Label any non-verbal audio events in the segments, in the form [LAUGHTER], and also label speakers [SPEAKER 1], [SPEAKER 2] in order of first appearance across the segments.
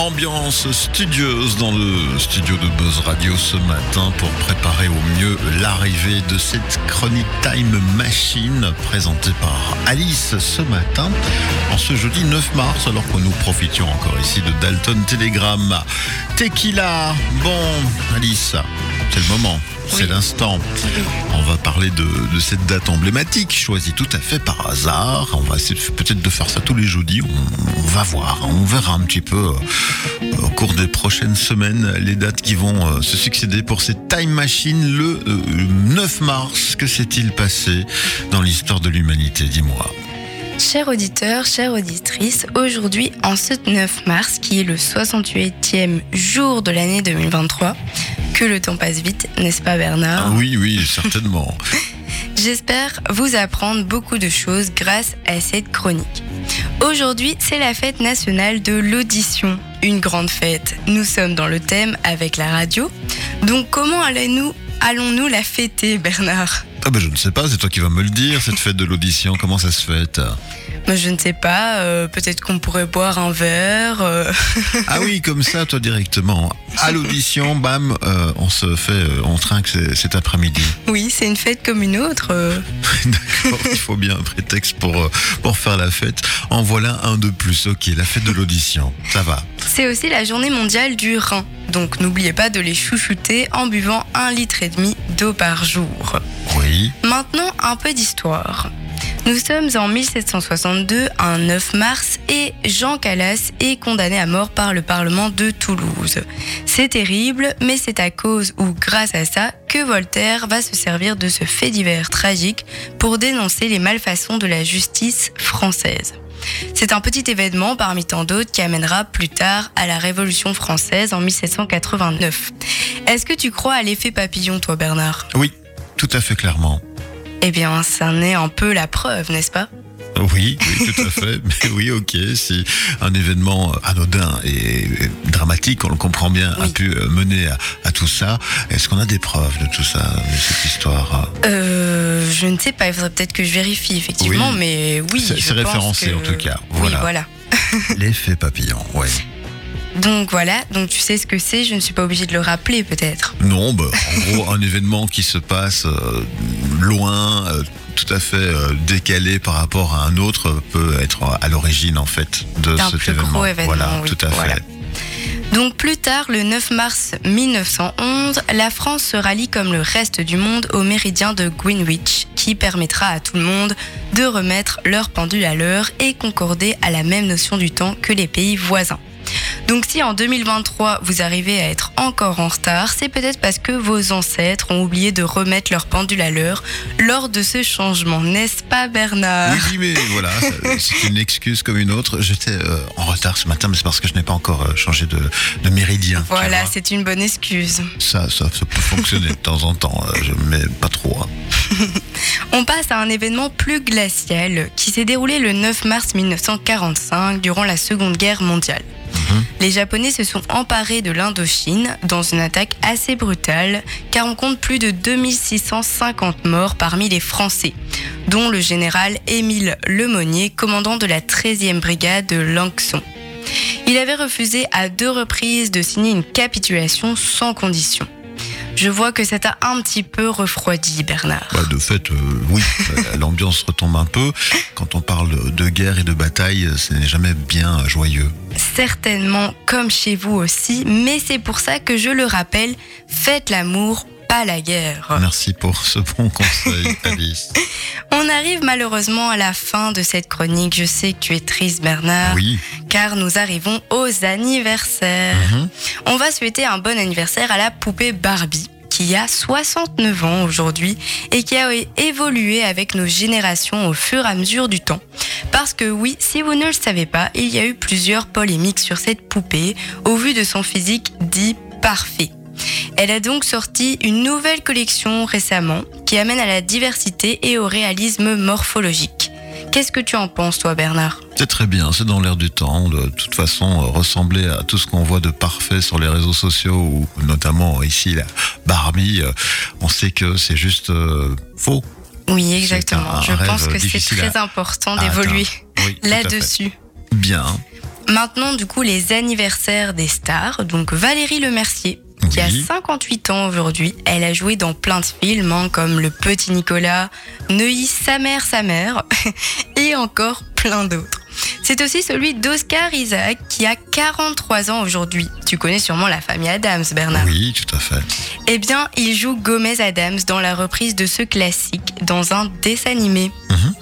[SPEAKER 1] Ambiance studieuse dans le studio de Buzz Radio ce matin pour préparer au mieux l'arrivée de cette Chronic Time Machine présentée par Alice ce matin en ce jeudi 9 mars alors que nous profitions encore ici de Dalton Telegram. Tequila, bon Alice, c'est le moment. C'est l'instant. On va parler de, de, cette date emblématique, choisie tout à fait par hasard. On va essayer peut-être de faire ça tous les jeudis. On, on, va voir, on verra un petit peu euh, au cours des prochaines semaines les dates qui vont euh, se succéder pour cette Time Machine le euh, 9 mars. Que s'est-il passé dans l'histoire de l'humanité Dis-moi.
[SPEAKER 2] Chers auditeurs, chères auditrices, aujourd'hui, en ce 9 mars, qui est le 68e jour de l'année 2023, que le temps passe vite, n'est-ce pas Bernard
[SPEAKER 1] ah Oui, oui, certainement. [LAUGHS]
[SPEAKER 2] J'espère vous apprendre beaucoup de choses grâce à cette chronique. Aujourd'hui, c'est la fête nationale de l'audition, une grande fête. Nous sommes dans le thème avec la radio. Donc comment allons-nous allons-nous la fêter, Bernard?
[SPEAKER 1] Ah ben je ne sais pas, c'est toi qui vas me le dire, cette fête de l'audition, comment ça se fête?
[SPEAKER 2] Je ne sais pas, euh, peut-être qu'on pourrait boire un verre. Euh...
[SPEAKER 1] ah oui, comme ça, toi directement. À l'audition, bam, euh, on se fait, euh, on trinque cet après-midi.
[SPEAKER 2] Oui, c'est une fête comme une autre. euh. [LAUGHS]
[SPEAKER 1] D'accord, il faut bien un prétexte pour, pour faire la fête. En voilà un de plus, ok, la fête de l'audition, ça va.
[SPEAKER 2] C'est aussi la journée mondiale du rein. Donc n'oubliez pas de les chouchouter en buvant un litre et demi d'eau par jour.
[SPEAKER 1] Oui.
[SPEAKER 2] Maintenant, un peu d'histoire. Nous sommes en 1762, un 9 mars, et Jean Calas est condamné à mort par le Parlement de Toulouse. C'est terrible, mais c'est à cause ou grâce à ça que Voltaire va se servir de ce fait divers tragique pour dénoncer les malfaçons de la justice française. C'est un petit événement parmi tant d'autres qui amènera plus tard à la Révolution française en 1789. Est-ce que tu crois à l'effet papillon, toi, Bernard?
[SPEAKER 1] Oui, tout à fait clairement.
[SPEAKER 2] Eh bien, ça en est un peu la preuve, n'est-ce pas?
[SPEAKER 1] Oui, oui, tout à fait. [LAUGHS] Mais oui, ok, si un événement anodin et dramatique, on le comprend bien,
[SPEAKER 2] Oui.
[SPEAKER 1] a pu euh, mener à, à tout ça, est-ce qu'on a des preuves de tout ça, de cette histoire
[SPEAKER 2] euh, Je ne sais pas, il faudrait peut-être que je vérifie, effectivement,
[SPEAKER 1] Oui.
[SPEAKER 2] mais oui.
[SPEAKER 1] C'est- référencé,
[SPEAKER 2] que-
[SPEAKER 1] en tout cas.
[SPEAKER 2] Oui,
[SPEAKER 1] Voilà.
[SPEAKER 2] voilà. [LAUGHS]
[SPEAKER 1] L'effet papillon, ouais.
[SPEAKER 2] Donc voilà, donc tu sais ce que c'est, je ne suis pas obligée de le rappeler, peut-être.
[SPEAKER 1] Non, bah, en [LAUGHS] gros, un événement qui se passe euh, loin, euh, tout à fait euh, décalé par rapport à un autre, peut être à l'origine, en fait, de
[SPEAKER 2] D'un
[SPEAKER 1] cet
[SPEAKER 2] plus
[SPEAKER 1] événement.
[SPEAKER 2] gros événement,
[SPEAKER 1] Voilà,
[SPEAKER 2] oui,
[SPEAKER 1] tout à
[SPEAKER 2] voilà.
[SPEAKER 1] fait.
[SPEAKER 2] Donc plus tard, le 9 mars 1911, la France se rallie comme le reste du monde au méridien de Greenwich, qui permettra à tout le monde de remettre leur pendule à l'heure et concorder à la même notion du temps que les pays voisins. Donc si en 2023 vous arrivez à être encore en retard, c'est peut-être parce que vos ancêtres ont oublié de remettre leur pendule à l'heure lors de ce changement, n'est-ce pas Bernard?
[SPEAKER 1] Oui, mais voilà, c'est une excuse comme une autre. J'étais euh, en retard ce matin, mais c'est parce que je n'ai pas encore euh, changé de, de méridien.
[SPEAKER 2] Voilà, c'est une bonne excuse.
[SPEAKER 1] ça, ça, ça peut fonctionner de temps en temps, euh, je, mais pas trop. hein. [LAUGHS]
[SPEAKER 2] On passe à un événement plus glacial qui s'est déroulé le 9 mars 1945 durant la Seconde Guerre mondiale.
[SPEAKER 1] Mhm.
[SPEAKER 2] Les Japonais se sont emparés de l'Indochine dans une attaque assez brutale car on compte plus de 2650 morts parmi les Français, dont le général Émile Lemonnier, commandant de la 13e brigade de Lanxon. Il avait refusé à deux reprises de signer une capitulation sans condition. Je vois que ça t'a un petit peu refroidi, Bernard.
[SPEAKER 1] Bah, de fait, euh, oui, [LAUGHS] l'ambiance retombe un peu. Quand on parle de guerre et de bataille, ce n'est jamais bien joyeux.
[SPEAKER 2] Certainement comme chez vous aussi, mais c'est pour ça que je le rappelle, faites l'amour, pas la guerre.
[SPEAKER 1] Merci pour ce bon conseil, [LAUGHS] Alice.
[SPEAKER 2] On arrive malheureusement à la fin de cette chronique. Je sais que tu es triste Bernard,
[SPEAKER 1] Oui.
[SPEAKER 2] car nous arrivons aux anniversaires.
[SPEAKER 1] Mhm.
[SPEAKER 2] On va souhaiter un bon anniversaire à la poupée Barbie qui a 69 ans aujourd'hui et qui a évolué avec nos générations au fur et à mesure du temps. Parce que oui, si vous ne le savez pas, il y a eu plusieurs polémiques sur cette poupée au vu de son physique dit parfait. Elle a donc sorti une nouvelle collection récemment qui amène à la diversité et au réalisme morphologique. Qu'est-ce que tu en penses toi Bernard?
[SPEAKER 1] C'est très bien, c'est dans l'air du temps. De toute façon, euh, ressembler à tout ce qu'on voit de parfait sur les réseaux sociaux, ou notamment ici la Barbie, euh, on sait que c'est juste euh, faux.
[SPEAKER 2] Oui, exactement.
[SPEAKER 1] un
[SPEAKER 2] Je pense que c'est très
[SPEAKER 1] à-
[SPEAKER 2] important d'évoluer.
[SPEAKER 1] Oui,
[SPEAKER 2] là-dessus.
[SPEAKER 1] Bien.
[SPEAKER 2] Maintenant, du coup, les anniversaires des stars. Donc Valérie Lemercier, qui a
[SPEAKER 1] Oui.
[SPEAKER 2] 58 ans aujourd'hui. Elle a joué dans plein de films, hein, comme Le Petit Nicolas, Neuilly, sa mère, sa mère, [LAUGHS] et encore plein d'autres. C'est aussi celui d'Oscar Isaac, qui a 43 ans aujourd'hui. Tu connais sûrement la famille Adams, Bernard.
[SPEAKER 1] Oui, tout à fait.
[SPEAKER 2] Eh bien, il joue Gomez Adams dans la reprise de ce classique dans un dessin animé.
[SPEAKER 1] Mhm.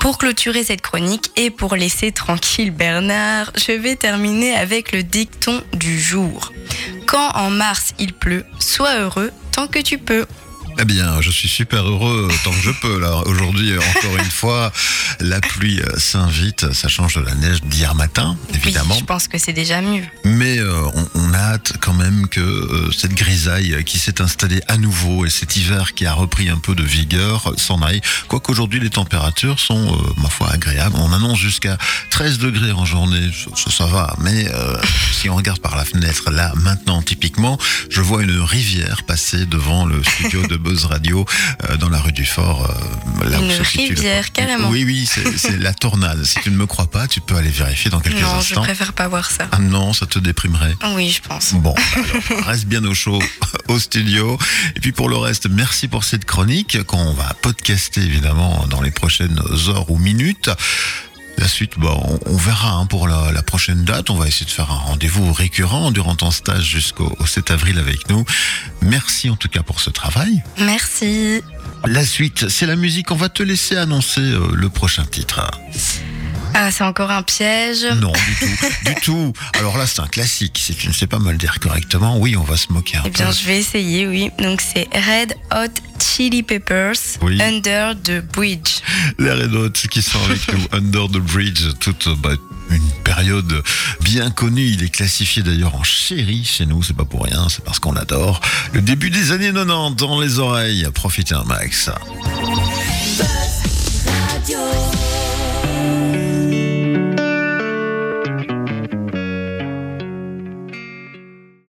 [SPEAKER 2] Pour clôturer cette chronique et pour laisser tranquille Bernard, je vais terminer avec le dicton du jour. Quand en mars il pleut, sois heureux tant que tu peux.
[SPEAKER 1] Eh bien, je suis super heureux tant que je peux. Là, aujourd'hui, encore une fois, la pluie euh, s'invite. Ça change de la neige d'hier matin, évidemment.
[SPEAKER 2] Oui, je pense que c'est déjà mieux.
[SPEAKER 1] Mais euh, on, on a hâte quand même que euh, cette grisaille qui s'est installée à nouveau et cet hiver qui a repris un peu de vigueur s'en aille. Quoique aujourd'hui les températures sont, euh, ma foi, agréables. On annonce jusqu'à 13 degrés en journée, ça, ça, va. Mais si on regarde par la fenêtre, là, maintenant, typiquement, je vois une rivière passer devant le studio de Buzz Radio euh, dans la rue du Fort. euh, là où
[SPEAKER 2] Une
[SPEAKER 1] se situe le
[SPEAKER 2] rivière, carrément.
[SPEAKER 1] Oui, oui, c'est la tornade. Si tu ne me crois pas, tu peux aller vérifier dans quelques
[SPEAKER 2] non, je
[SPEAKER 1] instants.
[SPEAKER 2] préfère pas voir ça.
[SPEAKER 1] Ah non, ça te déprimerait.
[SPEAKER 2] Oui, je pense.
[SPEAKER 1] Bon, alors, reste bien au chaud [LAUGHS] au studio. Et puis pour le reste, merci pour cette chronique qu'on va podcaster évidemment dans les prochaines heures ou minutes. La suite, bah, on, on verra hein, pour la, la prochaine date. On va essayer de faire un rendez-vous récurrent durant ton stage jusqu'au au 7 avril avec nous. Merci en tout cas pour ce travail.
[SPEAKER 2] Merci.
[SPEAKER 1] La suite, c'est la musique. On va te laisser annoncer euh, le prochain titre.
[SPEAKER 2] Ah, c'est encore un piège.
[SPEAKER 1] Non, du tout, du [LAUGHS] tout. Alors là, c'est un classique. Si tu ne sais pas me le dire correctement, oui, on va se moquer un
[SPEAKER 2] Eh
[SPEAKER 1] peu.
[SPEAKER 2] bien, je vais essayer, oui. Donc, c'est Red Hot Chili Peppers
[SPEAKER 1] Oui.
[SPEAKER 2] Under the Bridge.
[SPEAKER 1] Les Red Hot qui sont avec nous, [LAUGHS] Under the Bridge, toute bah, une période bien connue. Il est classifié d'ailleurs en chéri chez nous, c'est pas pour rien, c'est parce qu'on l'adore. Le début des années 90 dans les oreilles, profitez un max.